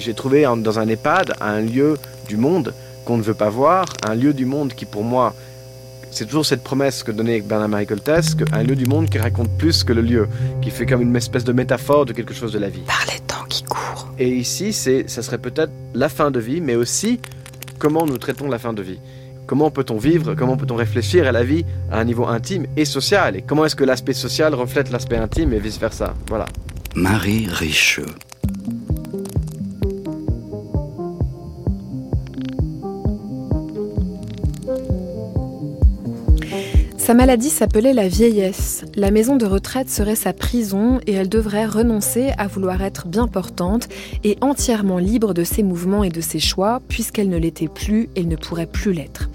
j'ai trouvé dans un EHPAD un lieu du monde qu'on ne veut pas voir, un lieu du monde qui pour moi, c'est toujours cette promesse que donnait Bernard Marie Coltès, un lieu du monde qui raconte plus que le lieu, qui fait comme une espèce de métaphore de quelque chose de la vie. Par les temps qui courent. Et ici, c'est, ça serait peut-être la fin de vie, mais aussi comment nous traitons la fin de vie? Comment peut-on vivre, comment peut-on réfléchir à la vie à un niveau intime et social? Et comment est-ce que l'aspect social reflète l'aspect intime et vice-versa? Voilà. Marie Richeux. Sa maladie s'appelait la vieillesse. La maison de retraite serait sa prison et elle devrait renoncer à vouloir être bien portante et entièrement libre de ses mouvements et de ses choix, puisqu'elle ne l'était plus et ne pourrait plus l'être.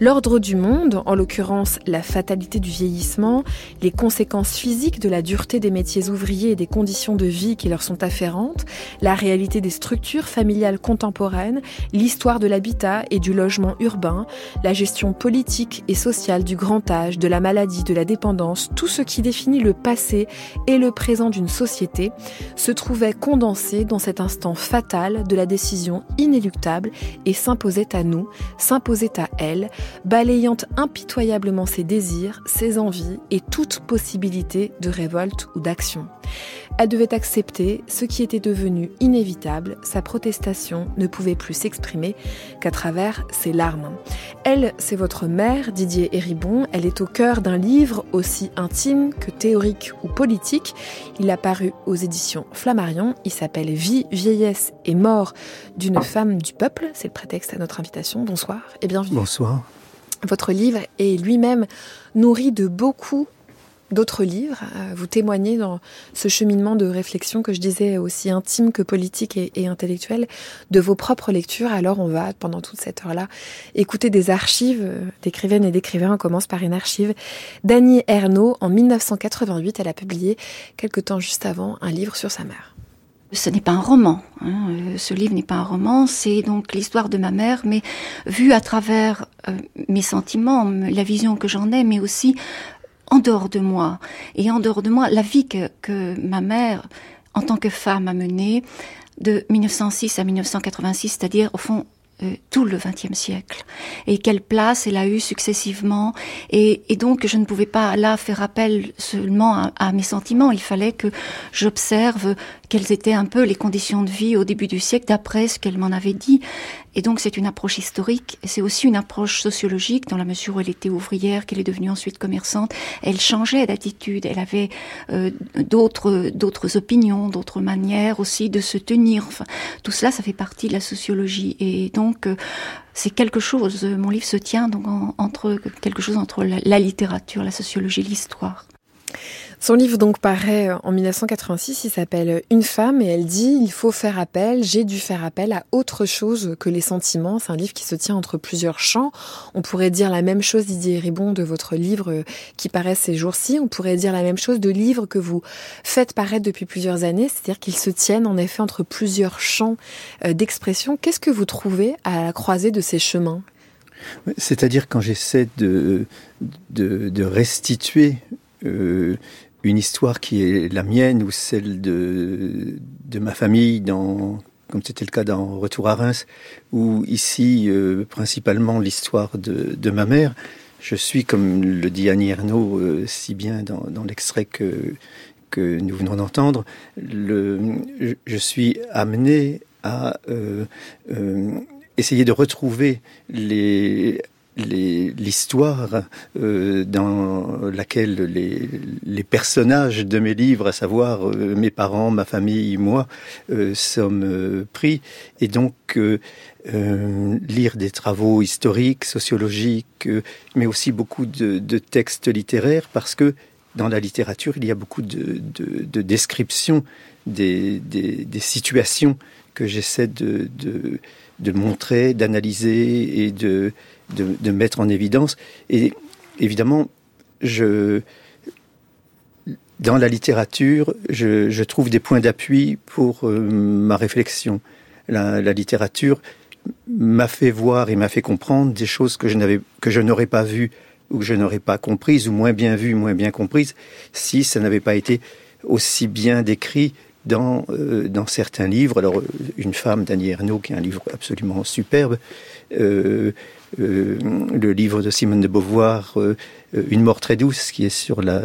L'ordre du monde, en l'occurrence la fatalité du vieillissement, les conséquences physiques de la dureté des métiers ouvriers et des conditions de vie qui leur sont afférentes, la réalité des structures familiales contemporaines, l'histoire de l'habitat et du logement urbain, la gestion politique et sociale du grand âge, de la maladie, de la dépendance, tout ce qui définit le passé et le présent d'une société, se trouvait condensé dans cet instant fatal de la décision inéluctable et s'imposait à nous, s'imposait à elle, balayant impitoyablement ses désirs, ses envies et toute possibilité de révolte ou d'action. Elle devait accepter ce qui était devenu inévitable, sa protestation ne pouvait plus s'exprimer qu'à travers ses larmes. Elle, c'est votre mère, Didier Héribon, elle est au cœur d'un livre aussi intime que théorique ou politique. Il a paru aux éditions Flammarion, il s'appelle Vie, vieillesse et mort d'une femme du peuple, c'est le prétexte à notre invitation. Bonsoir et bienvenue. Bonsoir. Votre livre est lui-même nourri de beaucoup d'autres livres. Euh, vous témoignez dans ce cheminement de réflexion que je disais aussi intime que politique et, et intellectuel de vos propres lectures. Alors on va, pendant toute cette heure-là, écouter des archives euh, d'écrivaines et d'écrivains. On commence par une archive d'Annie Ernaux. En 1988, elle a publié, quelque temps juste avant, un livre sur sa mère. Ce n'est pas un roman. Hein. Euh, ce livre n'est pas un roman. C'est donc l'histoire de ma mère, mais vue à travers mes sentiments, la vision que j'en ai, mais aussi en dehors de moi. Et en dehors de moi, la vie que, ma mère, en tant que femme, a menée de 1906 à 1986, c'est-à-dire au fond euh, tout le XXe siècle. Et quelle place elle a eu successivement. Et, donc je ne pouvais pas là faire appel seulement à mes sentiments. Il fallait que j'observe quelles étaient un peu les conditions de vie au début du siècle d'après ce qu'elle m'en avait dit et donc c'est une approche historique c'est aussi une approche sociologique dans la mesure où elle était ouvrière qu'elle est devenue ensuite commerçante elle changeait d'attitude elle avait euh, d'autres d'autres opinions d'autres manières aussi de se tenir enfin tout cela ça fait partie de la sociologie et donc euh, c'est quelque chose. Mon livre se tient donc en, entre quelque chose entre la, la littérature, la sociologie, l'histoire. Son livre donc paraît en 1986, il s'appelle Une femme et elle dit il faut faire appel, j'ai dû faire appel à autre chose que les sentiments. C'est un livre qui se tient entre plusieurs champs. On pourrait dire la même chose, Didier Ribon, de votre livre qui paraît ces jours-ci. On pourrait dire la même chose de livres que vous faites paraître depuis plusieurs années, c'est-à-dire qu'ils se tiennent en effet entre plusieurs champs euh, d'expression. Qu'est-ce que vous trouvez à la croisée de ces chemins? C'est-à-dire quand j'essaie de, de, restituer euh, une histoire qui est la mienne ou celle de, de ma famille dans comme c'était le cas dans Retour à Reims, ou ici euh, principalement l'histoire de, de ma mère. Je suis, comme le dit Annie Ernaux euh, si bien dans, dans l'extrait que, que nous venons d'entendre, je, suis amené à euh, euh, essayer de retrouver les l'histoire euh, dans laquelle les, les, personnages de mes livres, à savoir euh, mes parents, ma famille, moi, euh, sommes euh, pris. Et donc, euh, euh, lire des travaux historiques, sociologiques, mais aussi beaucoup de, de textes littéraires, parce que dans la littérature, il y a beaucoup de, de, de descriptions des, des, des situations que j'essaie de montrer, d'analyser et de, de, mettre en évidence. Et évidemment, je, dans la littérature, je, trouve des points d'appui pour euh, ma réflexion. La, littérature m'a fait voir et m'a fait comprendre des choses que je n'avais que je n'aurais pas vues ou que je n'aurais pas comprises ou moins bien vues, moins bien comprises si ça n'avait pas été aussi bien décrit dans, dans certains livres. Alors, Une femme d'Annie Ernaux, qui est un livre absolument superbe, le livre de Simone de Beauvoir, Une mort très douce, qui est sur la,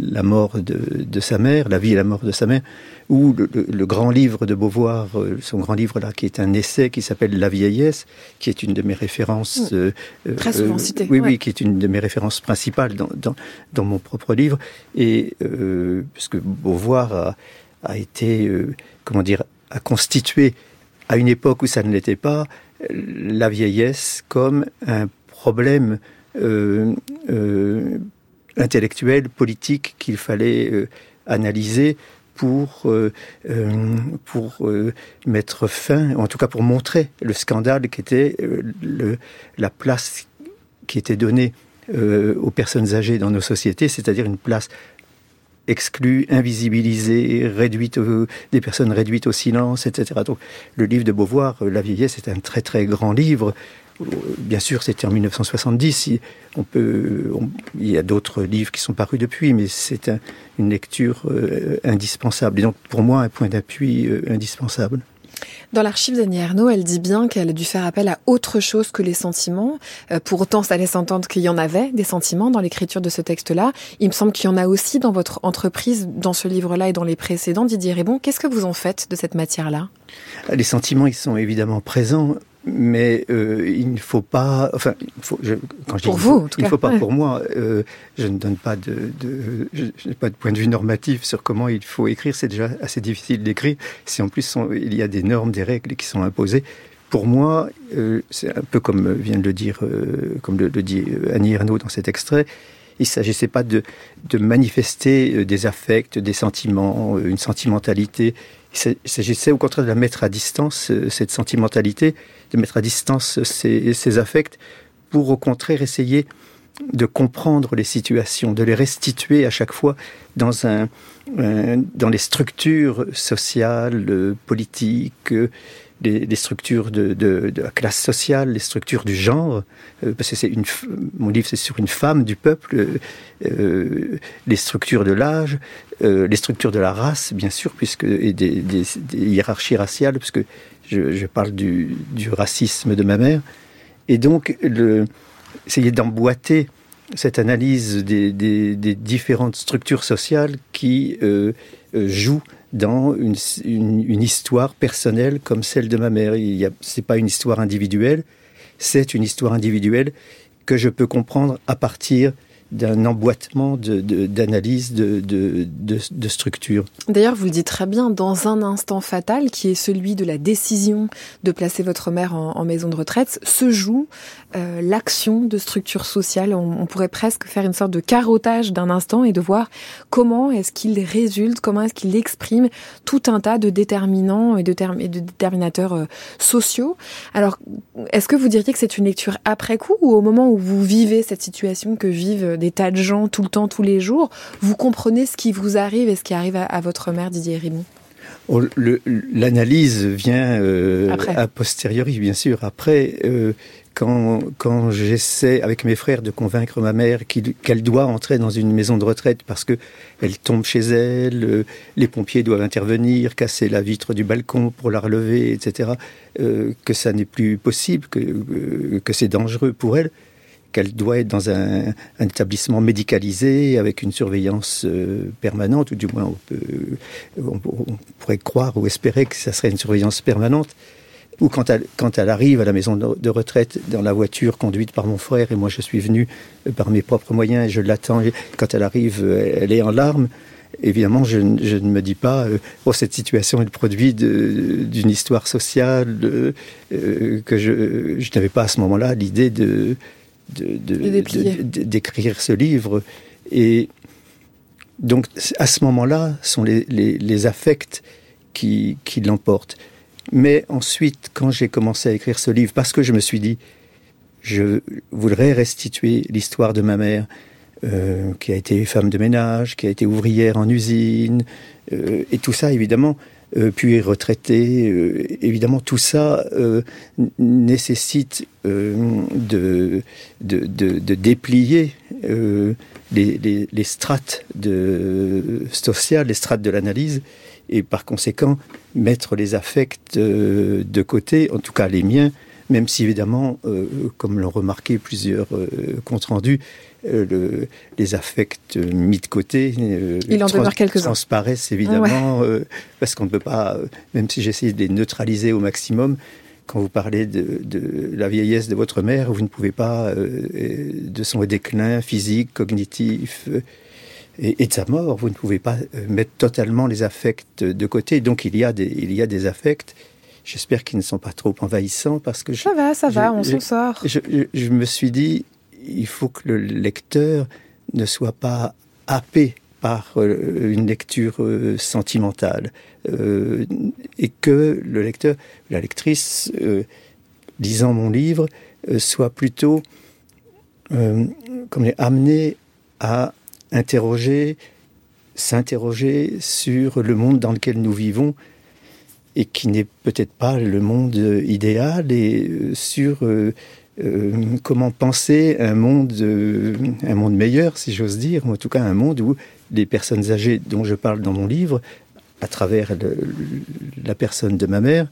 la mort de, de, sa mère, la vie et la mort de sa mère, ou le, grand livre de Beauvoir, euh, son grand livre là, qui est un essai qui s'appelle La vieillesse, qui est une de mes références. Euh, euh, Très souvent cité. Oui, oui, qui est une de mes références principales dans, dans, dans mon propre livre. Et puisque Beauvoir a, a été, comment dire, a constitué à une époque où ça ne l'était pas, la vieillesse comme un problème intellectuel, politique qu'il fallait analyser pour, euh, euh, pour euh, mettre fin, en tout cas pour montrer le scandale qui était le, la place qui était donnée aux personnes âgées dans nos sociétés, c'est-à-dire une place exclue, invisibilisée, réduite, des personnes réduites au silence, etc. Donc, le livre de Beauvoir, La vieillesse, est un très très grand livre Bien sûr, c'était en 1970. On peut, il y a d'autres livres qui sont parus depuis, mais c'est une lecture euh, indispensable. Et donc, pour moi, un point d'appui euh, indispensable. Dans l'archive d'Annie Ernaux, elle dit bien qu'elle a dû faire appel à autre chose que les sentiments. Euh, pour autant, ça laisse entendre qu'il y en avait des sentiments dans l'écriture de ce texte-là. Il me semble qu'il y en a aussi dans votre entreprise, dans ce livre-là et dans les précédents. Didier Rébon, qu'est-ce que vous en faites de cette matière-là? Les sentiments, ils sont évidemment présents mais euh, il ne faut pas, enfin, il faut, je, quand je pour vous, il ne faut pas pour moi. Euh, je ne donne pas de, de je n'ai pas de point de vue normatif sur comment il faut écrire. C'est déjà assez difficile d'écrire. Si en plus il y a des normes, des règles qui sont imposées. Pour moi, euh, c'est un peu comme vient de le dire, comme le, le, dit Annie Ernaux dans cet extrait. Il ne s'agissait pas de, de manifester euh, des affects, des sentiments, une sentimentalité. Il s'agissait au contraire de la mettre à distance, cette sentimentalité, de mettre à distance ces, affects pour au contraire essayer de comprendre les situations, de les restituer à chaque fois dans, un, dans les structures sociales, politiques, les, structures de, la classe sociale, les structures du genre, euh, parce que c'est une, mon livre c'est sur une femme du peuple, euh, les structures de l'âge, euh, les structures de la race, bien sûr, puisque et des, hiérarchies raciales, puisque je, parle du, racisme de ma mère. Et donc, essayer d'emboîter cette analyse des, différentes structures sociales qui euh, euh, jouent dans une, histoire personnelle comme celle de ma mère. Ce n'est pas une histoire individuelle, c'est une histoire individuelle que je peux comprendre à partir d'un emboîtement d'analyse de, de, de, structure. D'ailleurs, vous le dites très bien, dans un instant fatal, qui est celui de la décision de placer votre mère en, maison de retraite, se joue euh, l'action de structure sociale. On, pourrait presque faire une sorte de carottage d'un instant et de voir comment est-ce qu'il résulte, comment est-ce qu'il exprime tout un tas de déterminants et de, et de déterminateurs euh, sociaux. Alors, est-ce que vous diriez que c'est une lecture après coup ou au moment où vous vivez cette situation que vivent tas de gens tout le temps, tous les jours, vous comprenez ce qui vous arrive et ce qui arrive à, votre mère, Didier Rimon oh, L'analyse vient euh, a posteriori, bien sûr. Après, euh, quand, quand j'essaie avec mes frères de convaincre ma mère qu'elle doit entrer dans une maison de retraite parce que elle tombe chez elle, euh, les pompiers doivent intervenir, casser la vitre du balcon pour la relever, etc., euh, que ça n'est plus possible, que, euh, que c'est dangereux pour elle, qu'elle doit être dans un, établissement médicalisé avec une surveillance euh, permanente, ou du moins on, pourrait croire ou espérer que ça serait une surveillance permanente. Ou quand elle, quand elle arrive à la maison de retraite dans la voiture conduite par mon frère, et moi je suis venu euh, par mes propres moyens et je l'attends, quand elle arrive, euh, elle est en larmes. Évidemment, je, ne me dis pas, oh, cette situation est le produit d'une histoire sociale, que je n'avais pas à ce moment-là l'idée de, d'écrire ce livre. Et donc, à ce moment-là, sont les, les, les, affects qui, qui l'emportent. Mais ensuite, quand j'ai commencé à écrire ce livre, parce que je me suis dit, je voudrais restituer l'histoire de ma mère, euh, qui a été femme de ménage, qui a été ouvrière en usine, euh, et tout ça, évidemment, euh, puis retraité. Euh, évidemment, tout ça euh, nécessite de, de, déplier les, strates de, sociales, les strates de l'analyse. et par conséquent mettre les affects de côté, en tout cas les miens, même si évidemment, comme l'ont remarqué plusieurs comptes rendus, le, les affects mis de côté Il en trans transparaissent évidemment, parce qu'on ne peut pas, même si j'essaie de les neutraliser au maximum, quand vous parlez de, la vieillesse de votre mère, vous ne pouvez pas, euh, de son déclin physique, cognitif euh, et, de sa mort, vous ne pouvez pas euh, mettre totalement les affects de côté. Donc il y a des, il y a des affects. J'espère qu'ils ne sont pas trop envahissants parce que ça va, ça va, on s'en sort. je me suis dit, il faut que le lecteur ne soit pas happé par euh, une lecture euh, sentimentale euh, et que le lecteur, la lectrice, lisant mon livre, soit plutôt comme amené à interroger, s'interroger sur le monde dans lequel nous vivons et qui n'est peut-être pas le monde idéal et sur comment penser un monde, un monde meilleur, si j'ose dire, ou en tout cas un monde où les personnes âgées dont je parle dans mon livre, à travers la personne de ma mère,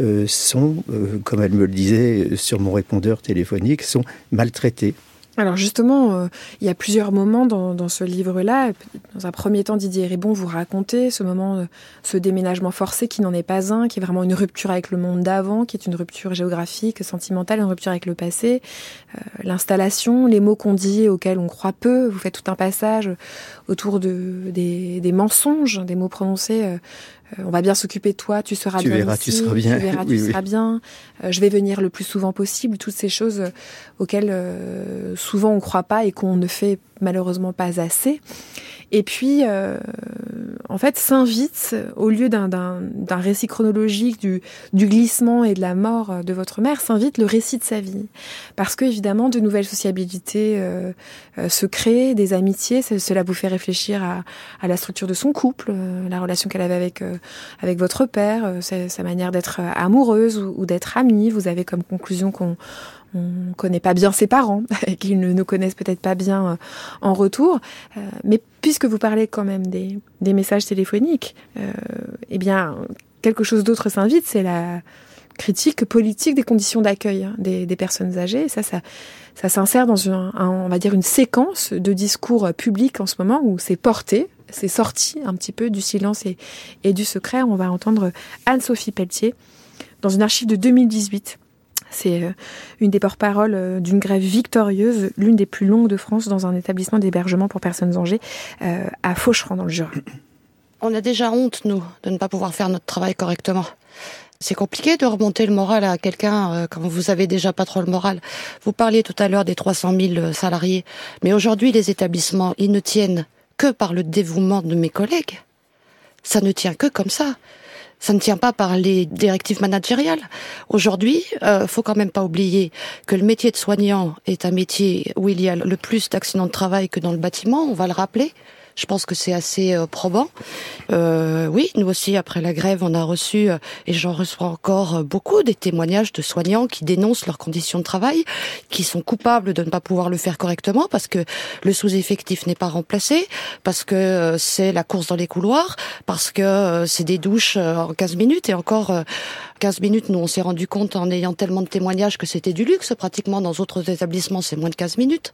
euh, sont, euh, comme elle me le disait sur mon répondeur téléphonique, sont maltraitées. Alors justement, euh, il y a plusieurs moments dans, ce livre-là. Dans un premier temps, Didier Ribon vous racontez ce moment, ce déménagement forcé qui n'en est pas un, qui est vraiment une rupture avec le monde d'avant, qui est une rupture géographique, sentimentale, une rupture avec le passé. L'installation, les mots qu'on dit, auxquels on croit peu. Vous faites tout un passage autour de, des, mensonges, des mots prononcés. Euh, euh, on va bien s'occuper de toi, tu seras tu bien verras, tu seras bien, tu verras, tu seras bien. Euh, je vais venir le plus souvent possible. Toutes ces choses auxquelles souvent on croit pas et qu'on ne fait malheureusement pas assez. Et puis, euh, en fait, s'invite, au lieu d'un récit chronologique du, du, glissement et de la mort de votre mère, s'invite le récit de sa vie. Parce que, évidemment, de nouvelles sociabilités euh, euh, se créent, des amitiés, cela vous fait réfléchir à, à la structure de son couple, la relation qu'elle avait avec, avec votre père, sa, sa manière d'être amoureuse ou, ou d'être amie. Vous avez comme conclusion qu'on on connaît pas bien ses parents et qu'ils ne nous connaissent peut-être pas bien euh, en retour. Euh, mais puisque vous parlez quand même des, messages téléphoniques, euh, eh bien, quelque chose d'autre s'invite, c'est la critique politique des conditions d'accueil hein, des, personnes âgées. Ça, ça, ça s'insère dans une, on va dire une séquence de discours publics en ce moment où c'est porté, c'est sorti un petit peu du silence et, et du secret. On va entendre Anne-Sophie Pelletier dans une archive de 2018 c'est euh, une des porte-paroles euh, d'une grève victorieuse, l'une des plus longues de France, dans un établissement d'hébergement pour personnes âgées euh, à Faucheran, dans le Jura. On a déjà honte, nous, de ne pas pouvoir faire notre travail correctement. C'est compliqué de remonter le moral à quelqu'un quand vous avez déjà pas trop le moral. Vous parliez tout à l'heure des 300 000 salariés, mais aujourd'hui les établissements, ils ne tiennent que par le dévouement de mes collègues. Ça ne tient que comme ça ça ne tient pas par les directives managériales. Aujourd'hui, euh, faut quand même pas oublier que le métier de soignant est un métier où il y a le plus d'accidents de travail que dans le bâtiment. On va le rappeler. Je pense que c'est assez euh, probant. Euh, oui, nous aussi, après la grève, on a reçu, euh, et j'en reçois encore beaucoup, des témoignages de soignants qui dénoncent leurs conditions de travail, qui sont coupables de ne pas pouvoir le faire correctement parce que le sous-effectif n'est pas remplacé, parce que c'est la course dans les couloirs, parce que c'est des douches en 15 minutes et encore 15 minutes, nous on s'est rendu compte en ayant tellement de témoignages que c'était du luxe. Pratiquement dans d'autres établissements, c'est moins de 15 minutes.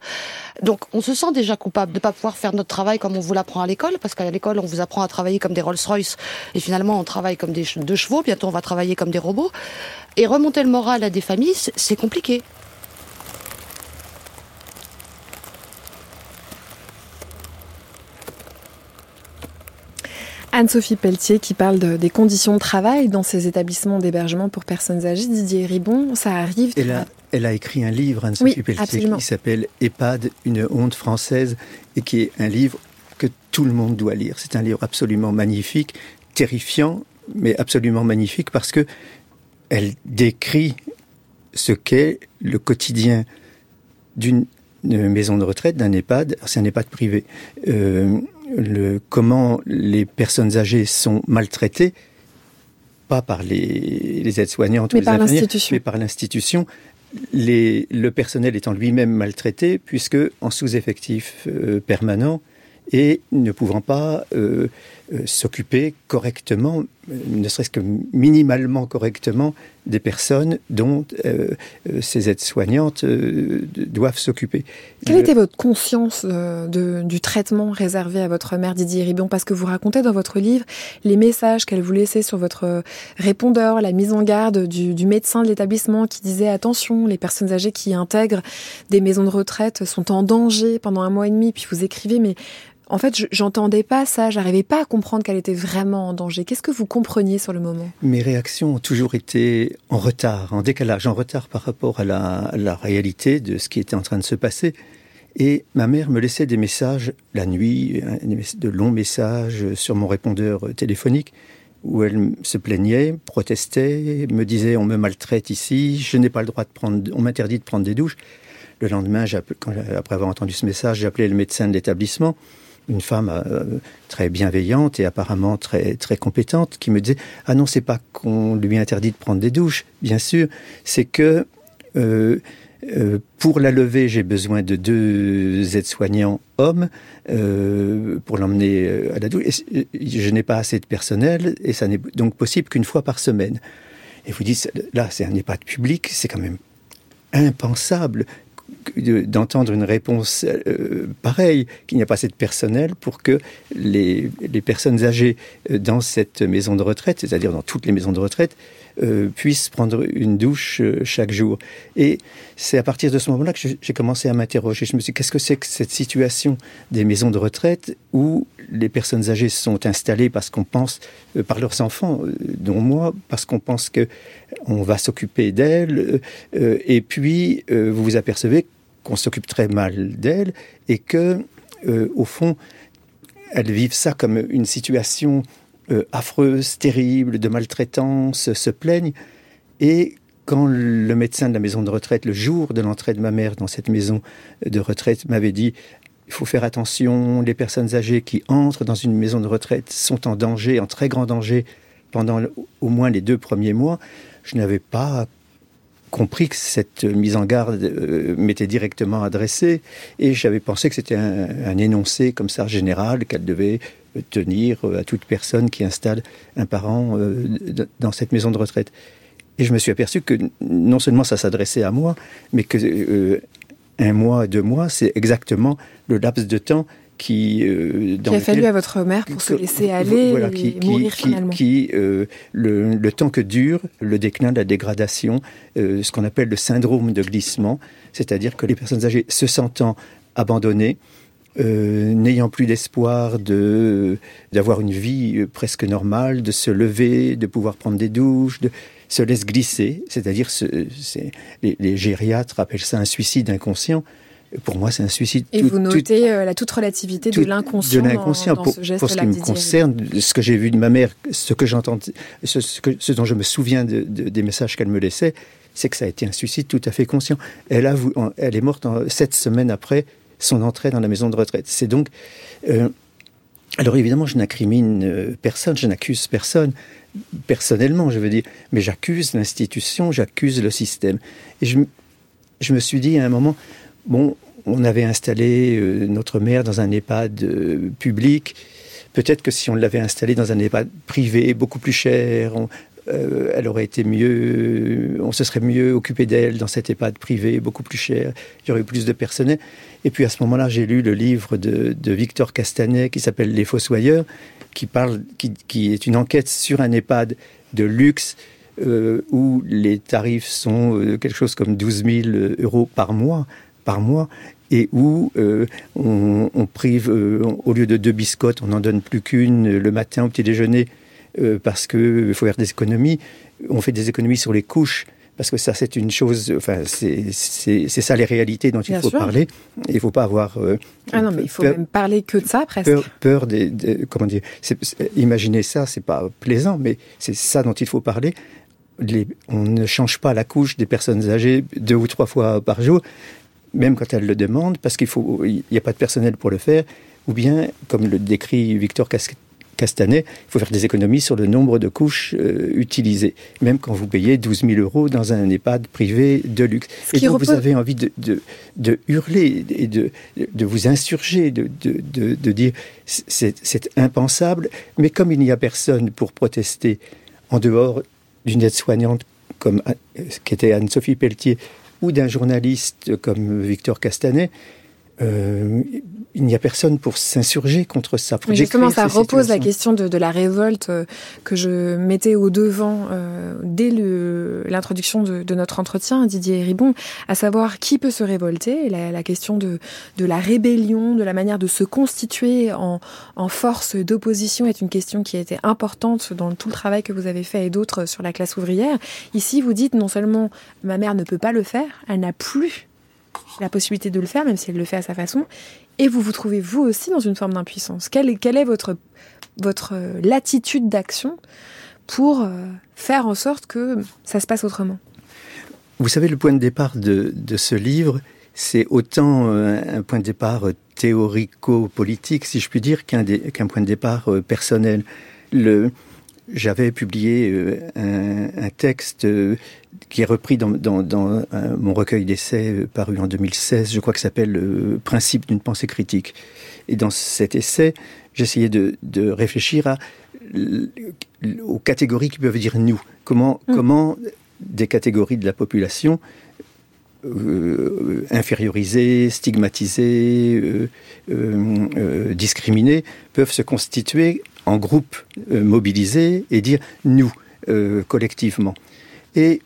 Donc on se sent déjà coupable de ne pas pouvoir faire notre travail comme on vous l'apprend à l'école, parce qu'à l'école on vous apprend à travailler comme des Rolls-Royce et finalement on travaille comme des deux chevaux. Bientôt on va travailler comme des robots. Et remonter le moral à des familles, c'est compliqué. Anne-Sophie Pelletier qui parle des conditions de travail dans ces établissements d'hébergement pour personnes âgées. Didier Ribon, ça arrive. Elle a, elle a écrit un livre, Anne-Sophie Pelletier, qui s'appelle EHPAD, une honte française, et qui est un livre que tout le monde doit lire. C'est un livre absolument magnifique, terrifiant, mais absolument magnifique parce que elle décrit ce qu'est le quotidien d'une maison de retraite, d'un EHPAD. C'est un EHPAD privé. Euh, le, comment les personnes âgées sont maltraitées, pas par les, les aides-soignantes mais, par l'institution. mais par l'institution. Le personnel étant lui-même maltraité, puisque en sous-effectif euh, permanent, et ne pouvant pas euh, s'occuper correctement, euh, ne serait-ce que minimalement correctement, des personnes dont ces aides-soignantes doivent s'occuper. Quelle était votre conscience du traitement réservé à votre mère Didier Ribon Parce que vous racontez dans votre livre les messages qu'elle vous laissait sur votre répondeur, la mise en garde du, du médecin de l'établissement qui disait attention, les personnes âgées qui intègrent des maisons de retraite sont en danger pendant un mois et demi. Puis vous écrivez mais en fait, j'entendais pas ça, j'arrivais pas à comprendre qu'elle était vraiment en danger. Qu'est-ce que vous compreniez sur le moment? Mes réactions ont toujours été en retard, en décalage, en retard par rapport à la, réalité de ce qui était en train de se passer. Et ma mère me laissait des messages la nuit, de longs messages sur mon répondeur téléphonique, où elle se plaignait, protestait, me disait on me maltraite ici, je n'ai pas le droit de prendre, on m'interdit de prendre des douches. Le lendemain, après avoir entendu ce message, j'appelais le médecin de l'établissement une femme euh, très bienveillante et apparemment très très compétente qui me disait ah non c'est pas qu'on lui interdit de prendre des douches bien sûr c'est que euh, euh, pour la lever, j'ai besoin de deux aides-soignants hommes pour l'emmener à la douche. je n'ai pas assez de personnel et ça n'est donc possible qu'une fois par semaine. Et vous dites, là, c'est un EHPAD public, c'est quand même impensable d'entendre une réponse euh, pareille, qu'il n'y a pas assez de personnel pour que les, les, personnes âgées euh, dans cette maison de retraite, c'est-à-dire dans toutes les maisons de retraite, euh, puissent prendre une douche chaque jour. Et c'est à partir de ce moment-là que j'ai commencé à m'interroger. Je me suis dit, qu'est-ce que c'est que cette situation des maisons de retraite où les personnes âgées sont installées parce qu'on pense, par leurs enfants, dont moi, parce qu'on pense que on va s'occuper d'elles, et puis vous vous apercevez qu'on s'occupe très mal d'elles et que, euh, au fond, elles vivent ça comme une situation euh, affreuse, terrible, de maltraitance, se plaignent. Et quand le médecin de la maison de retraite, le jour de l'entrée de ma mère dans cette maison de retraite, m'avait dit il faut faire attention, les personnes âgées qui entrent dans une maison de retraite sont en danger, en très grand danger pendant au moins les deux premiers mois, je n'avais pas compris que cette mise en garde euh, m'était directement adressée et j'avais pensé que c'était un, énoncé comme ça général qu'elle devait tenir à toute personne qui installe un parent euh, dans cette maison de retraite. Et je me suis aperçu que non seulement ça s'adressait à moi, mais que euh, un mois, deux mois, c'est exactement le laps de temps qui, euh, a fallu à votre mère pour se laisser aller et mourir finalement. Qui, euh, le, temps que dure le déclin, la dégradation, euh, ce qu'on appelle le syndrome de glissement, c'est-à-dire que les personnes âgées se sentant abandonnées, n'ayant plus d'espoir de d'avoir une vie presque normale, de se lever, de pouvoir prendre des douches, de se laissent glisser, c'est-à-dire les, les gériatres appellent ça un suicide inconscient pour moi, c'est un suicide. Et vous notez euh, la toute relativité de l'inconscient. De l'inconscient. Pour, pour, ce qui me concerne, ce que j'ai vu de ma mère, ce que j'entends, ce, ce, dont je me souviens des messages qu'elle me laissait, c'est que ça a été un suicide tout à fait conscient. Elle, a, elle est morte en, sept semaines après son entrée dans la maison de retraite. C'est donc. Euh, alors évidemment, je n'incrimine euh, personne, je n'accuse personne, personnellement, je veux dire, mais j'accuse l'institution, j'accuse le système. Et je, je me suis dit à un moment, bon, on avait installé euh, notre mère dans un EHPAD euh, public. Peut-être que si on l'avait installée dans un EHPAD privé, beaucoup plus cher, euh, elle aurait été mieux, on se serait mieux occupé d'elle dans cet EHPAD privé, beaucoup plus cher, il y aurait eu plus de personnel. Et puis à ce moment-là, j'ai lu le livre de, Victor Castanet qui s'appelle Les Fossoyeurs, qui, parle, qui, est une enquête sur un EHPAD de luxe où les tarifs sont quelque chose comme 12 000 euros par mois par mois et où euh, on, prive, euh, au lieu de deux biscottes, on n'en donne plus qu'une le matin au petit déjeuner euh, parce qu'il faut faire des économies. On fait des économies sur les couches parce que ça c'est une chose, enfin c'est ça les réalités dont il faut parler. Il ne faut pas avoir. ah non, mais il faut même parler que de ça presque. Peur, des, comment dire. imaginer ça, c'est pas plaisant, mais c'est ça dont il faut parler. on ne change pas la couche des personnes âgées deux ou trois fois par jour même quand elle le demande, parce qu'il faut, il n'y a pas de personnel pour le faire, ou bien, comme le décrit Victor Castanet, il faut faire des économies sur le nombre de couches euh, utilisées, même quand vous payez 12 000 euros dans un EHPAD privé de luxe. Et donc vous avez envie de, de, de, hurler et de, de vous insurger, de, de dire c'est impensable, mais comme il n'y a personne pour protester en dehors d'une aide-soignante comme euh, qu'était Anne-Sophie Pelletier ou d'un journaliste comme Victor Castanet, euh, il n'y a personne pour s'insurger contre ça. justement, ça repose la question de, la révolte euh, que je mettais au devant euh, dès l'introduction de, notre entretien, Didier Ribon, à savoir qui peut se révolter. La, la question de, de, la rébellion, de la manière de se constituer en, en force d'opposition est une question qui a été importante dans tout le travail que vous avez fait et d'autres sur la classe ouvrière. Ici, vous dites non seulement ma mère ne peut pas le faire, elle n'a plus la possibilité de le faire, même si elle le fait à sa façon, et vous vous trouvez vous aussi dans une forme d'impuissance. Quelle, est votre, votre euh, latitude d'action pour euh, faire en sorte que ça se passe autrement? Vous savez, le point de départ de, ce livre, c'est autant euh, un point de départ théorico-politique, si je puis dire, qu'un point de départ personnel. J'avais publié un, texte qui est repris dans, mon recueil d'essais euh, paru en 2016, je crois que s'appelle le Principe d'une pensée critique. Et dans cet essai, j'essayais de, réfléchir à, aux catégories qui peuvent dire nous. Comment, mm. comment des catégories de la population infériorisées, stigmatisées, discriminées peuvent se constituer en groupe euh, mobilisé et dire nous, euh, collectivement. Et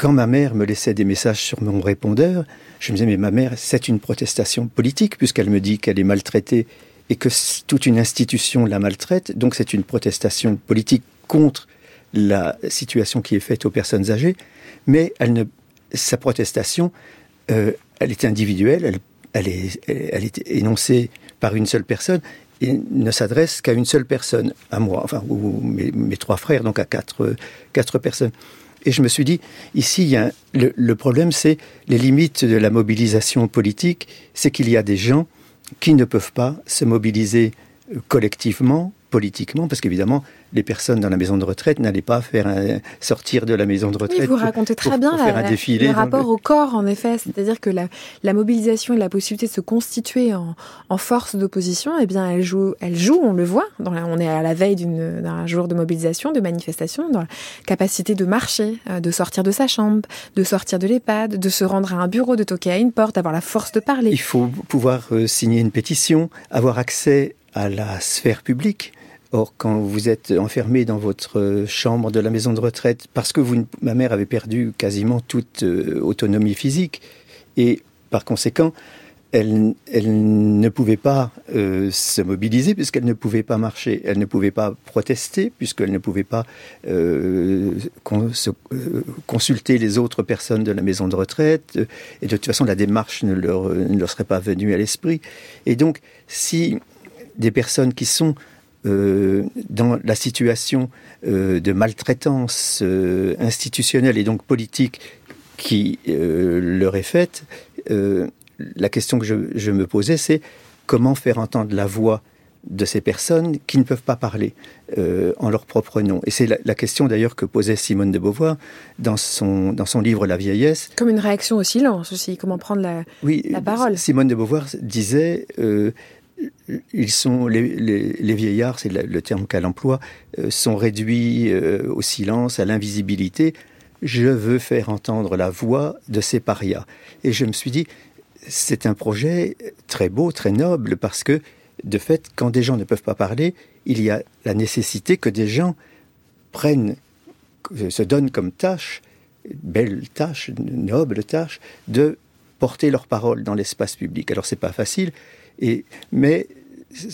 quand ma mère me laissait des messages sur mon répondeur, je me disais, mais ma mère, c'est une protestation politique, puisqu'elle me dit qu'elle est maltraitée et que toute une institution la maltraite, donc c'est une protestation politique contre la situation qui est faite aux personnes âgées, mais sa protestation, euh, elle est individuelle, elle, est, énoncée par une seule personne, il ne s'adresse qu'à une seule personne, à moi, enfin, ou mes, trois frères, donc à quatre personnes. Et je me suis dit, ici, le problème, c'est les limites de la mobilisation politique, c'est qu'il y a des gens qui ne peuvent pas se mobiliser collectivement politiquement, parce qu'évidemment, les personnes dans la maison de retraite n'allaient pas faire sortir de la maison de retraite. Oui, vous racontez très bien le rapport au corps, en effet. C'est-à-dire que la, mobilisation et la possibilité de se constituer en, force d'opposition, eh bien, elle joue, elle joue, on le voit. Dans on est à la veille d'un jour de mobilisation, de manifestation, dans la capacité de marcher, euh, de sortir de sa chambre, de sortir de l'EHPAD, de se rendre à un bureau, de toquer à une porte, d'avoir la force de parler. Il faut pouvoir euh, signer une pétition, avoir accès à la sphère publique Or, quand vous êtes enfermé dans votre chambre de la maison de retraite, parce que ma mère avait perdu quasiment toute euh, autonomie physique, et par conséquent, elle, elle ne pouvait pas euh, se mobiliser puisqu'elle ne pouvait pas marcher, elle ne pouvait pas protester puisqu'elle ne pouvait pas euh, consulter les autres personnes de la maison de retraite, et de toute façon la démarche ne leur, ne leur serait pas venue à l'esprit. Et donc, si des personnes qui sont euh, dans la situation euh, de maltraitance euh, institutionnelle et donc politique qui leur est faite, la question que je, me posais, c'est comment faire entendre la voix de ces personnes qui ne peuvent pas parler en leur propre nom. Et c'est la, question d'ailleurs que posait Simone de Beauvoir dans son, dans son livre La vieillesse. Comme une réaction au silence aussi, comment prendre la, oui, la parole. Simone de Beauvoir disait ils sont les, vieillards, c'est le, terme qu'elle emploie, euh, sont réduits euh, au silence, à l'invisibilité. Je veux faire entendre la voix de ces parias. Et je me suis dit, c'est un projet très beau, très noble, parce que de fait, quand des gens ne peuvent pas parler, il y a la nécessité que des gens prennent, se donnent comme tâche, belle tâche, noble tâche, de porter leur parole dans l'espace public. Alors c'est pas facile, mais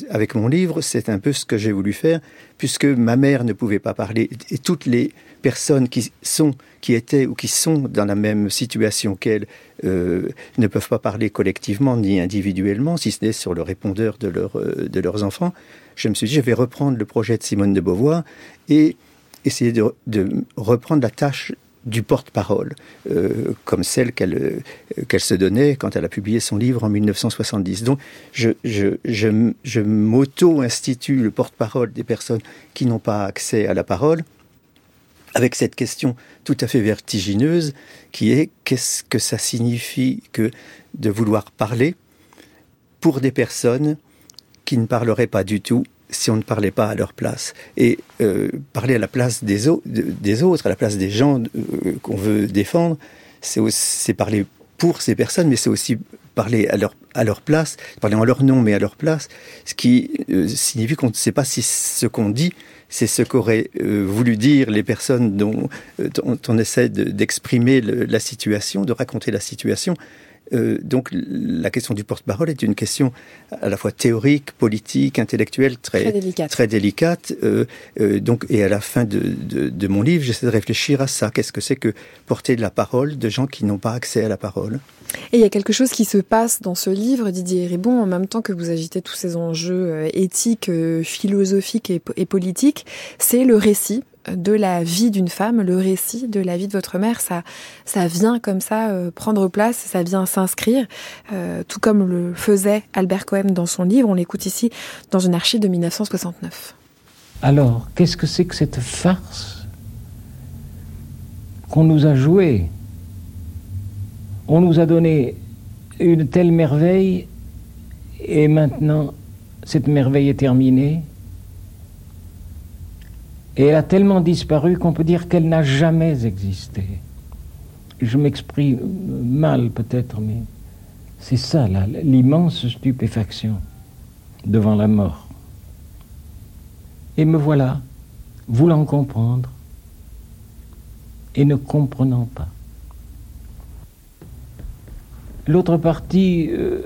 avec mon livre, c'est un peu ce que j'ai voulu faire, puisque ma mère ne pouvait pas parler, et toutes les personnes qui sont, qui étaient ou qui sont dans la même situation qu'elle euh, ne peuvent pas parler collectivement ni individuellement, si ce n'est sur le répondeur euh, de leurs enfants. Je me suis dit, je vais reprendre le projet de Simone de Beauvoir et essayer de reprendre la tâche du porte-parole, euh, comme celle qu'elle qu'elle se donnait quand elle a publié son livre en 1970. Donc, je, je, je, je m'auto-institue le porte-parole des personnes qui n'ont pas accès à la parole, avec cette question tout à fait vertigineuse qui est qu'est-ce que ça signifie que de vouloir parler pour des personnes qui ne parleraient pas du tout si on ne parlait pas à leur place. Et euh, parler à la place des, autres, à la place des gens euh, qu'on veut défendre, c'est parler pour ces personnes, mais c'est aussi parler à leur, à leur place, parler en leur nom, mais à leur place, ce qui euh, signifie qu'on ne sait pas si ce qu'on dit, c'est ce qu'auraient voulu dire les personnes dont, on essaie d'exprimer la situation, de raconter la situation. Euh, donc la question du porte-parole est une question à la fois théorique, politique, intellectuelle, très, très délicate. Euh, euh, donc, et à la fin de, de mon livre, j'essaie de réfléchir à ça. Qu'est-ce que c'est que porter de la parole de gens qui n'ont pas accès à la parole? Et il y a quelque chose qui se passe dans ce livre, Didier Ribon, en même temps que vous agitez tous ces enjeux éthiques, philosophiques et, et politiques, c'est le récit de la vie d'une femme, le récit de la vie de votre mère, ça, ça vient comme ça euh, prendre place, ça vient s'inscrire, euh, tout comme le faisait Albert Cohen dans son livre. On l'écoute ici dans une archive de 1969. Alors, qu'est-ce que c'est que cette farce qu'on nous a jouée? On nous a donné une telle merveille et maintenant cette merveille est terminée et elle a tellement disparu qu'on peut dire qu'elle n'a jamais existé. Je m'exprime mal peut-être, mais c'est ça l'immense stupéfaction devant la mort. Et me voilà, voulant comprendre et ne comprenant pas. L'autre partie euh,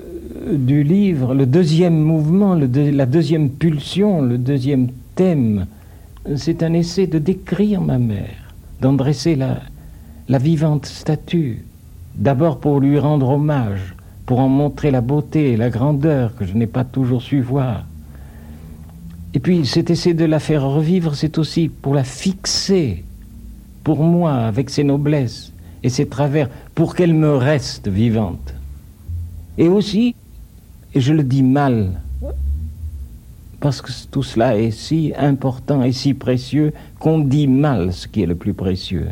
du livre, le deuxième mouvement, la deuxième pulsion, le deuxième thème, c'est un essai de décrire ma mère, d'en dresser la, vivante statue, d'abord pour lui rendre hommage, pour en montrer la beauté et la grandeur que je n'ai pas toujours su voir. Et puis cet essai de la faire revivre, c'est aussi pour la fixer, pour moi, avec ses noblesses et ses travers, pour qu'elle me reste vivante. Et aussi, et je le dis mal, parce que tout cela est si important et si précieux qu'on dit mal ce qui est le plus précieux.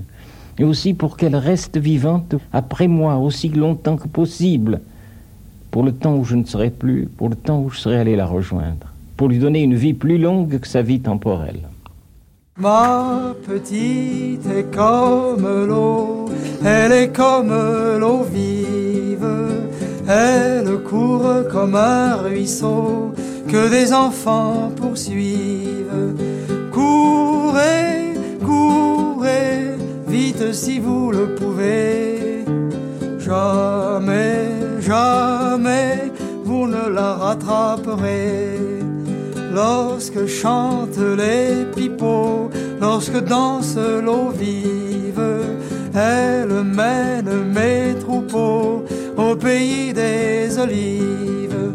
Et aussi pour qu'elle reste vivante après moi aussi longtemps que possible, pour le temps où je ne serai plus, pour le temps où je serai allé la rejoindre, pour lui donner une vie plus longue que sa vie temporelle. Ma petite est comme l'eau, elle est comme l'eau vive, elle court comme un ruisseau que des enfants poursuivent. Courez, courez, vite si vous le pouvez. Jamais, jamais, vous ne la rattraperez. Lorsque chantent les pipeaux, lorsque danse l'eau vive, elle mène mes troupeaux au pays des olives.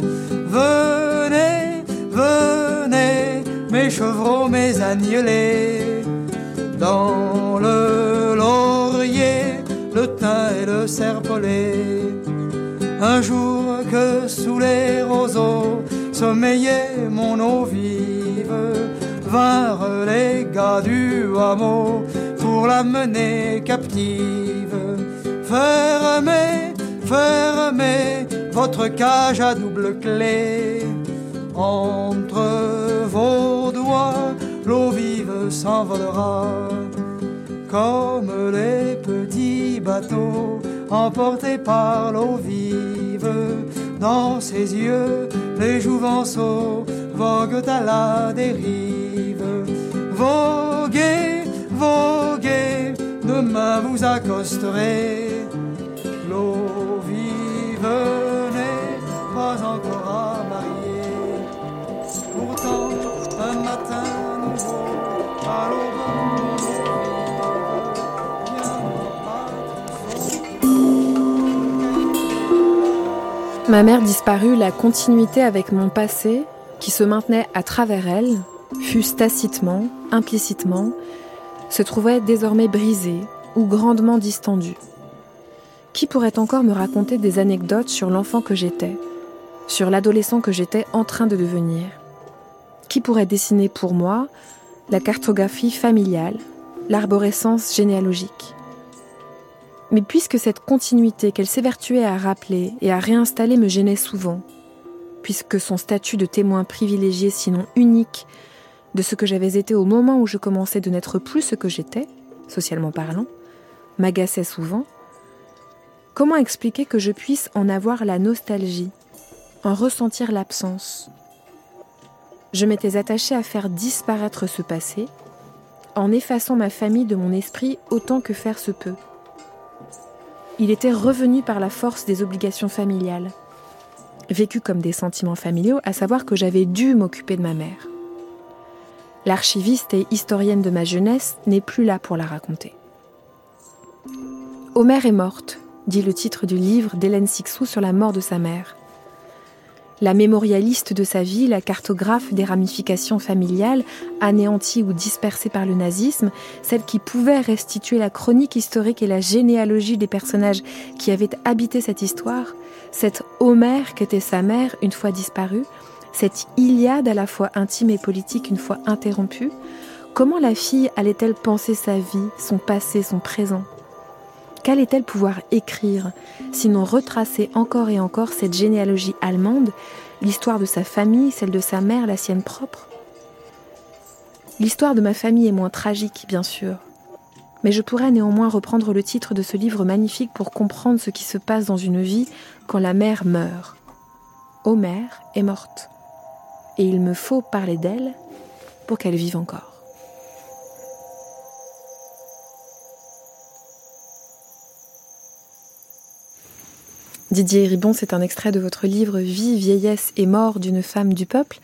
Venez, mes chevreaux, mes agnelés, dans le laurier, le thym et le serpolet. Un jour que sous les roseaux sommeillait mon eau vive, vinrent les gars du hameau pour la mener captive. Fermez, fermez votre cage à double clé entre vos doigts, l'eau vive s'envolera comme les petits bateaux emportés par l'eau vive. Dans ses yeux, les jouvenceaux voguent à la dérive. Voguez, voguez, demain vous accosterez. Ma mère disparut, la continuité avec mon passé, qui se maintenait à travers elle, fût tacitement, implicitement, se trouvait désormais brisée, ou grandement distendu. Qui pourrait encore me raconter des anecdotes sur l'enfant que j'étais, sur l'adolescent que j'étais en train de devenir? Qui pourrait dessiner pour moi la cartographie familiale, l'arborescence généalogique? Mais puisque cette continuité qu'elle s'évertuait à rappeler et à réinstaller me gênait souvent, puisque son statut de témoin privilégié, sinon unique, de ce que j'avais été au moment où je commençais de n'être plus ce que j'étais, socialement parlant, m'agaçait souvent, comment expliquer que je puisse en avoir la nostalgie, en ressentir l'absence? Je m'étais attachée à faire disparaître ce passé, en effaçant ma famille de mon esprit autant que faire se peut. Il était revenu par la force des obligations familiales, vécu comme des sentiments familiaux, à savoir que j'avais dû m'occuper de ma mère. L'archiviste et historienne de ma jeunesse n'est plus là pour la raconter. Homer est morte, dit le titre du livre d'Hélène Sixou sur la mort de sa mère. La mémorialiste de sa vie, la cartographe des ramifications familiales, anéanties ou dispersées par le nazisme, celle qui pouvait restituer la chronique historique et la généalogie des personnages qui avaient habité cette histoire, cette Homère qu'était sa mère une fois disparue, cette Iliade à la fois intime et politique une fois interrompue, comment la fille allait-elle penser sa vie, son passé, son présent? Qu'allait-elle pouvoir écrire, sinon retracer encore et encore cette généalogie allemande, l'histoire de sa famille, celle de sa mère, la sienne propre? L'histoire de ma famille est moins tragique, bien sûr, mais je pourrais néanmoins reprendre le titre de ce livre magnifique pour comprendre ce qui se passe dans une vie quand la mère meurt. Homère est morte et il me faut parler d'elle pour qu'elle vive encore. Didier Ribon, c'est un extrait de votre livre Vie, vieillesse et mort d'une femme du peuple.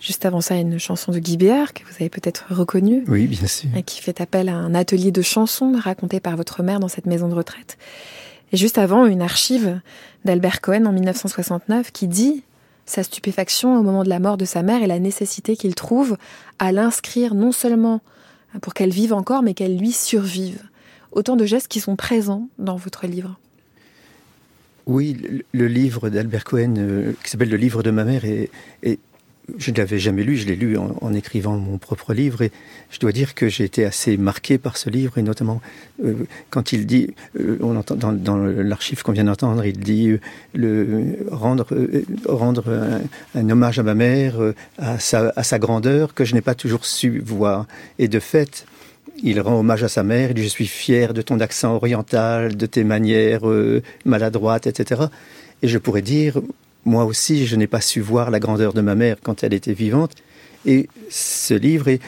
Juste avant ça, une chanson de Guy Béard que vous avez peut-être reconnue. Oui, bien sûr. Et qui fait appel à un atelier de chansons raconté par votre mère dans cette maison de retraite. Et juste avant, une archive d'Albert Cohen en 1969 qui dit sa stupéfaction au moment de la mort de sa mère et la nécessité qu'il trouve à l'inscrire non seulement pour qu'elle vive encore, mais qu'elle lui survive. Autant de gestes qui sont présents dans votre livre. Oui, le, livre d'Albert Cohen, euh, qui s'appelle Le livre de ma mère, est je ne l'avais jamais lu, je l'ai lu en, écrivant mon propre livre et je dois dire que j'ai été assez marqué par ce livre et notamment euh, quand il dit, euh, on entend dans, l'archive qu'on vient d'entendre, il dit le, rendre, rendre un, hommage à ma mère, à sa grandeur que je n'ai pas toujours su voir. Et de fait, il rend hommage à sa mère, il dit je suis fier de ton accent oriental, de tes manières maladroites, etc. Et je pourrais dire, moi aussi, je n'ai pas su voir la grandeur de ma mère quand elle était vivante. Et ce livre est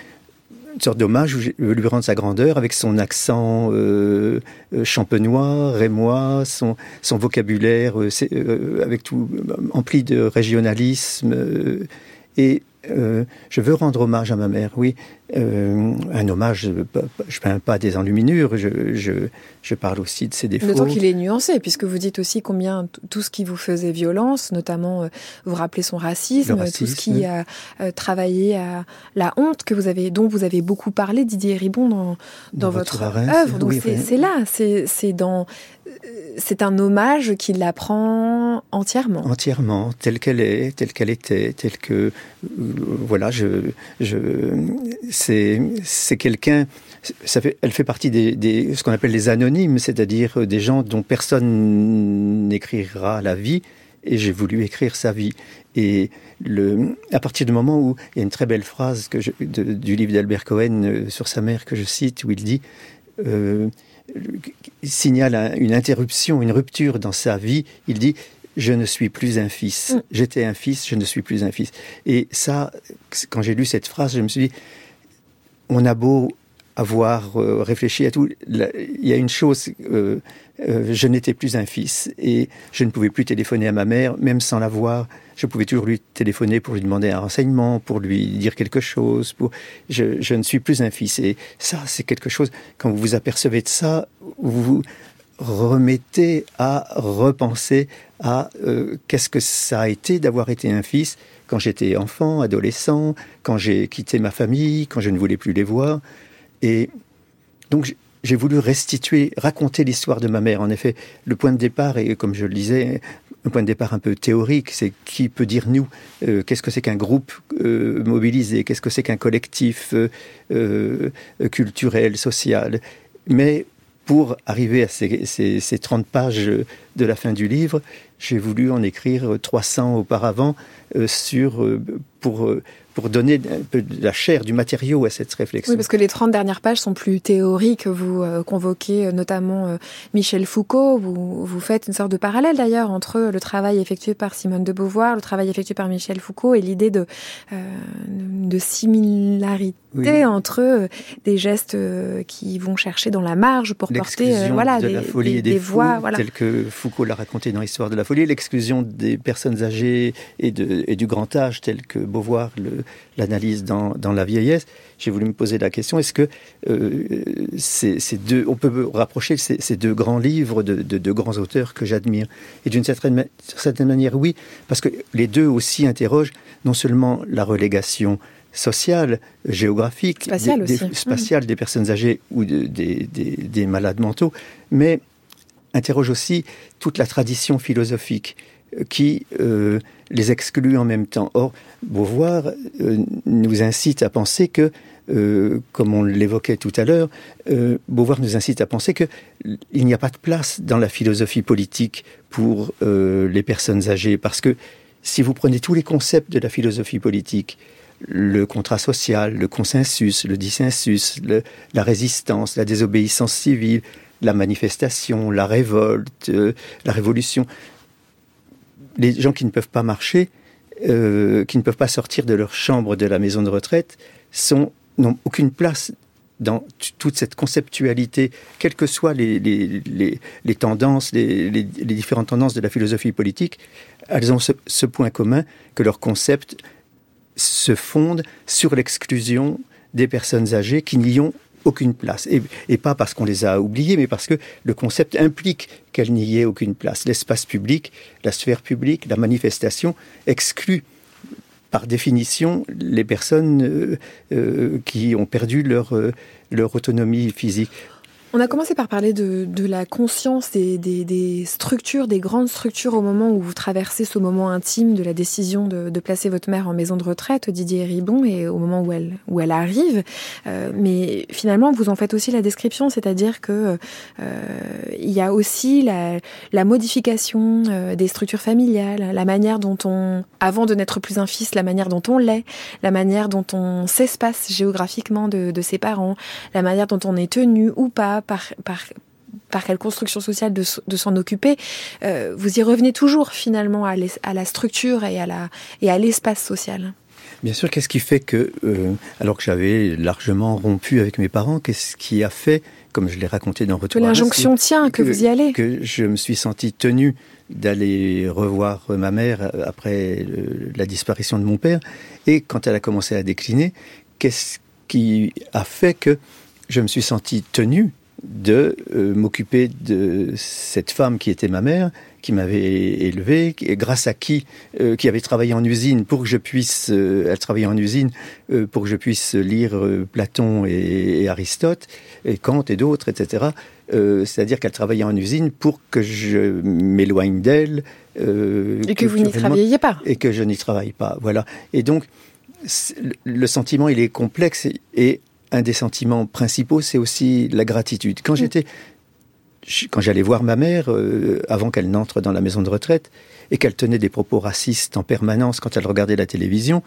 une sorte d'hommage où je veux lui rendre sa grandeur avec son accent euh, euh, champenois, rémois, son, son vocabulaire euh, avec tout empli de régionalisme. et je veux rendre hommage à ma mère, oui. Euh, un hommage, je ne peins pas des enluminures, je, je, je, parle aussi de ses défauts. D'autant qu'il est nuancé, puisque vous dites aussi combien tout ce qui vous faisait violence, notamment euh, vous rappelez son racisme, tout ce qui a euh, travaillé à la honte que vous avez, dont vous avez beaucoup parlé, Didier Ribon, dans, dans, votre, œuvre. Donc c'est là, c'est dans c'est un hommage qui l'apprend entièrement. Entièrement, telle qu'elle est, telle qu'elle était, telle que voilà, c'est quelqu'un, elle fait partie des, ce qu'on appelle les anonymes, c'est-à-dire des gens dont personne n'écrira la vie, et j'ai voulu écrire sa vie. Et à partir du moment où il y a une très belle phrase du livre d'Albert Cohen euh, sur sa mère que je cite, où il dit euh, il signale une interruption, une rupture dans sa vie. Il dit je ne suis plus un fils. Mm. J'étais un fils, je ne suis plus un fils. Et ça, quand j'ai lu cette phrase, je me suis dit on a beau avoir euh, réfléchi à tout, il y a une chose, euh, euh, je n'étais plus un fils et je ne pouvais plus téléphoner à ma mère, même sans la voir. Je pouvais toujours lui téléphoner pour lui demander un renseignement, pour lui dire quelque chose. Pour... Je, je ne suis plus un fils. Et ça, c'est quelque chose, quand vous vous apercevez de ça, vous remettez à repenser à qu'est-ce que ça a été d'avoir été un fils quand j'étais enfant, adolescent, quand j'ai quitté ma famille, quand je ne voulais plus les voir. Et donc j'ai voulu restituer, raconter l'histoire de ma mère. En effet, le point de départ, et comme je le disais, un point de départ un peu théorique, c'est qui peut dire nous euh, Qu'est-ce que c'est qu'un groupe euh, mobilisé? Qu'est-ce que c'est qu'un collectif euh, culturel, social? Mais pour arriver à ces, ces, ces, 30 pages de la fin du livre, j'ai voulu en écrire 300 auparavant sur, pour pour donner un peu de la chair, du matériau à cette réflexion. Oui, parce que les 30 dernières pages sont plus théoriques. Vous euh, convoquez euh, notamment euh, Michel Foucault. Vous, vous faites une sorte de parallèle d'ailleurs entre le travail effectué par Simone de Beauvoir, le travail effectué par Michel Foucault et l'idée de, de similarité entre des gestes qui vont chercher dans la marge pour porter voilà, de des, la folie et des, voix. Voilà. Tel que Foucault l'a raconté dans l'histoire de la folie, l'exclusion des personnes âgées et, de, et du grand âge, tel que Beauvoir l'analyse dans, dans, la vieillesse, j'ai voulu me poser la question est-ce que euh, ces, deux, on peut rapprocher ces, ces deux grands livres de deux grands auteurs que j'admire? Et d'une certaine, certaine manière, oui, parce que les deux aussi interrogent non seulement la relégation sociale, géographique, spatiale, des, spatiale des personnes âgées ou des malades mentaux, mais interroge aussi toute la tradition philosophique qui euh, les exclut en même temps. Or, Beauvoir euh, nous incite à penser que, euh, comme on l'évoquait tout à l'heure, Beauvoir nous incite à penser qu'il n'y a pas de place dans la philosophie politique pour les personnes âgées, parce que si vous prenez tous les concepts de la philosophie politique, le contrat social, le consensus, le dissensus, la résistance, la désobéissance civile, la manifestation, la révolte, la révolution, les gens qui ne peuvent pas marcher, euh, qui ne peuvent pas sortir de leur chambre de la maison de retraite, n'ont aucune place dans toute cette conceptualité, quelles que soient les, tendances, les, différentes tendances de la philosophie politique, elles ont ce, ce point commun que leurs concepts se fondent sur l'exclusion des personnes âgées qui n'y ont aucune place. Et, pas parce qu'on les a oubliés, mais parce que le concept implique qu'elle n'y ait aucune place. L'espace public, la sphère publique, la manifestation exclut par définition les personnes euh, euh, qui ont perdu leur, euh, leur autonomie physique. On a commencé par parler de, la conscience des, des, des, structures, des grandes structures au moment où vous traversez ce moment intime de la décision de, placer votre mère en maison de retraite, Didier Ribon, et au moment où elle, où elle arrive. Euh, mais finalement, vous en faites aussi la description, c'est-à-dire que euh, il y a aussi la, la modification euh, des structures familiales, la manière dont on, avant de n'être plus un fils, la manière dont on l'est, la manière dont on s'espace géographiquement de, de ses parents, la manière dont on est tenu ou pas par, par, par quelle construction sociale de, de s'en occuper, euh, vous y revenez toujours finalement à, à la structure et à la et à l'espace social. Bien sûr, qu'est-ce qui fait que, euh, alors que j'avais largement rompu avec mes parents, qu'est-ce qui a fait, comme je l'ai raconté dans Retour Que l'injonction tient, que, vous y allez Que je me suis senti tenu d'aller revoir ma mère après la disparition de mon père. Et quand elle a commencé à décliner, qu'est-ce qui a fait que je me suis senti tenu de euh, m'occuper de cette femme qui était ma mère, qui m'avait élevé, grâce à qui, euh, qui avait travaillé en usine pour que je puisse, euh, elle travaillait en usine pour que je puisse lire Platon et, Aristote et Kant et d'autres, etc. C'est-à-dire qu'elle travaillait en usine pour que je m'éloigne d'elle. et que vous n'y travailliez pas. Et que je n'y travaille pas, voilà. Et donc, le sentiment, il est complexe et un des sentiments principaux, c'est aussi la gratitude. Quand mm. j'étais, quand j'allais voir ma mère, euh, avant qu'elle n'entre dans la maison de retraite, et qu'elle tenait des propos racistes en permanence quand elle regardait la télévision,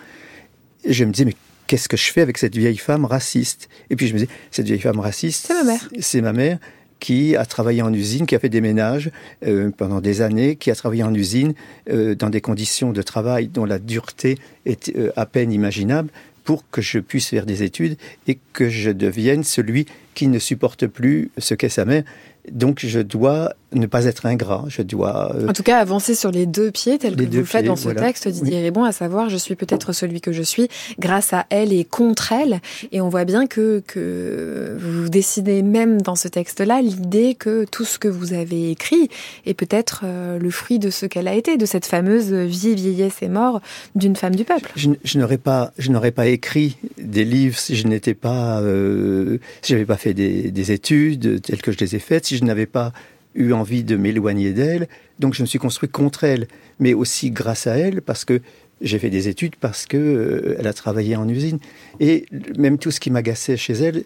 je me disais, mais qu'est-ce que je fais avec cette vieille femme raciste? Et puis je me disais, cette vieille femme raciste, c'est ma mère. C'est ma mère qui a travaillé en usine, qui a fait des ménages euh, pendant des années, qui a travaillé en usine euh, dans des conditions de travail dont la dureté est à peine imaginable pour que je puisse faire des études et que je devienne celui qui ne supporte plus ce qu'est sa mère donc je dois ne pas être ingrat, je dois... Euh, en tout cas, avancer sur les deux pieds, tel que vous le faites dans ce texte, Didier oui. Ribon, à savoir, je suis peut-être celui que je suis grâce à elle et contre elle. Et on voit bien que, que vous décidez même dans ce texte-là l'idée que tout ce que vous avez écrit est peut-être euh, le fruit de ce qu'elle a été, de cette fameuse vie, vieillesse et mort d'une femme du peuple. Je, n'aurais pas, je n'aurais pas écrit des livres si je n'étais pas, euh, si j'avais pas fait des, études telles que je les ai faites, si je n'avais pas eu envie de m'éloigner d'elle, donc je me suis construit contre elle, mais aussi grâce à elle, parce que j'ai fait des études, parce que euh, elle a travaillé en usine. Et même tout ce qui m'agaçait chez elle,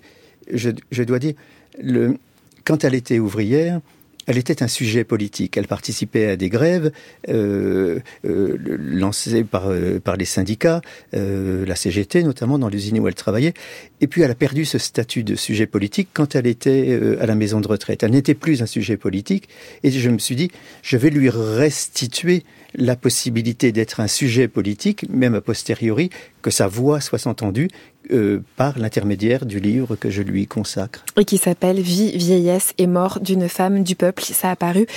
je, je dois dire, le, quand elle était ouvrière, elle était un sujet politique. Elle participait à des grèves euh, euh, lancées par, euh, par les syndicats, la CGT notamment, dans l'usine où elle travaillait. Et puis elle a perdu ce statut de sujet politique quand elle était à la maison de retraite. Elle n'était plus un sujet politique. Et je me suis dit, je vais lui restituer la possibilité d'être un sujet politique, même a posteriori, que sa voix soit entendue euh, par l'intermédiaire du livre que je lui consacre. Et qui s'appelle Vie, vieillesse et mort d'une femme du peuple. Ça a paru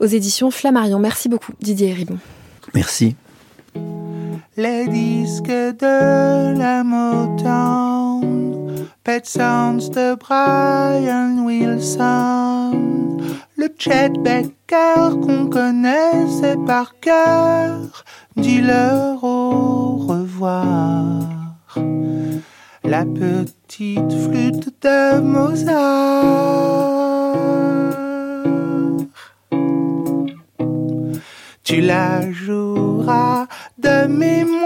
aux éditions Flammarion. Merci beaucoup Didier Ribon. Merci. Les disques de la Motown, Pet Sounds de Brian Wilson, le Chet Baker qu'on connaissait par cœur, dis-leur au revoir. La petite flûte de Mozart. Tu la joueras de mémoire.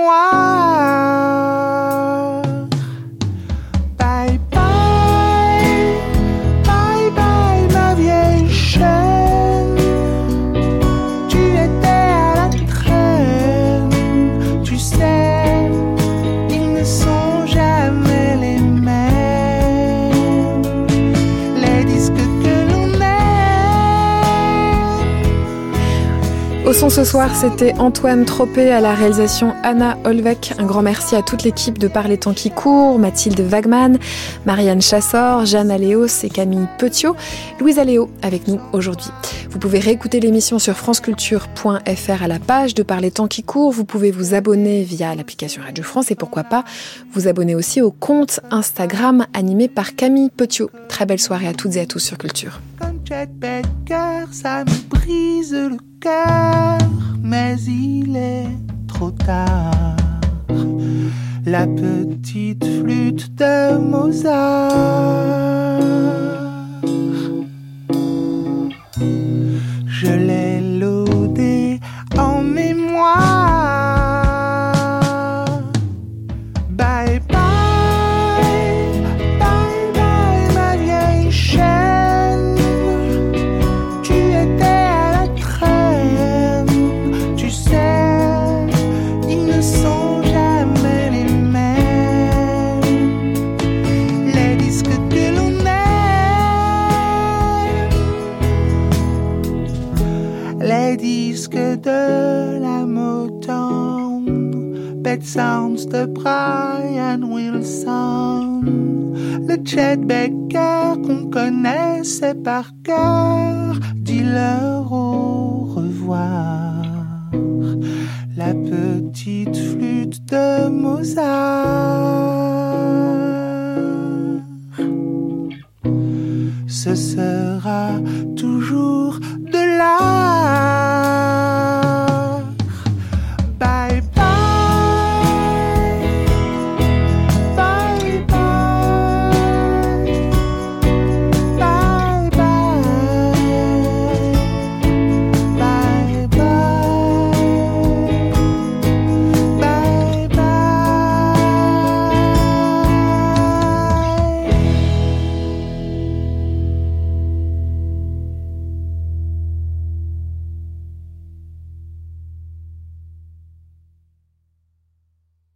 Ce soir, c'était Antoine Tropé à la réalisation Anna Olvec. Un grand merci à toute l'équipe de Par les temps qui courent, Mathilde Wagman, Marianne Chassor, Jeanne Aléos et Camille Petiot, Louise Aléo avec nous aujourd'hui. Vous pouvez réécouter l'émission sur franceculture.fr à la page de Par les temps qui courent. Vous pouvez vous abonner via l'application Radio France et pourquoi pas vous abonner aussi au compte Instagram animé par Camille Petiot. Très belle soirée à toutes et à tous sur Culture. Mais il est trop tard. La petite flûte de Mozart. Je l'ai le Chet Baker qu'on connaissait par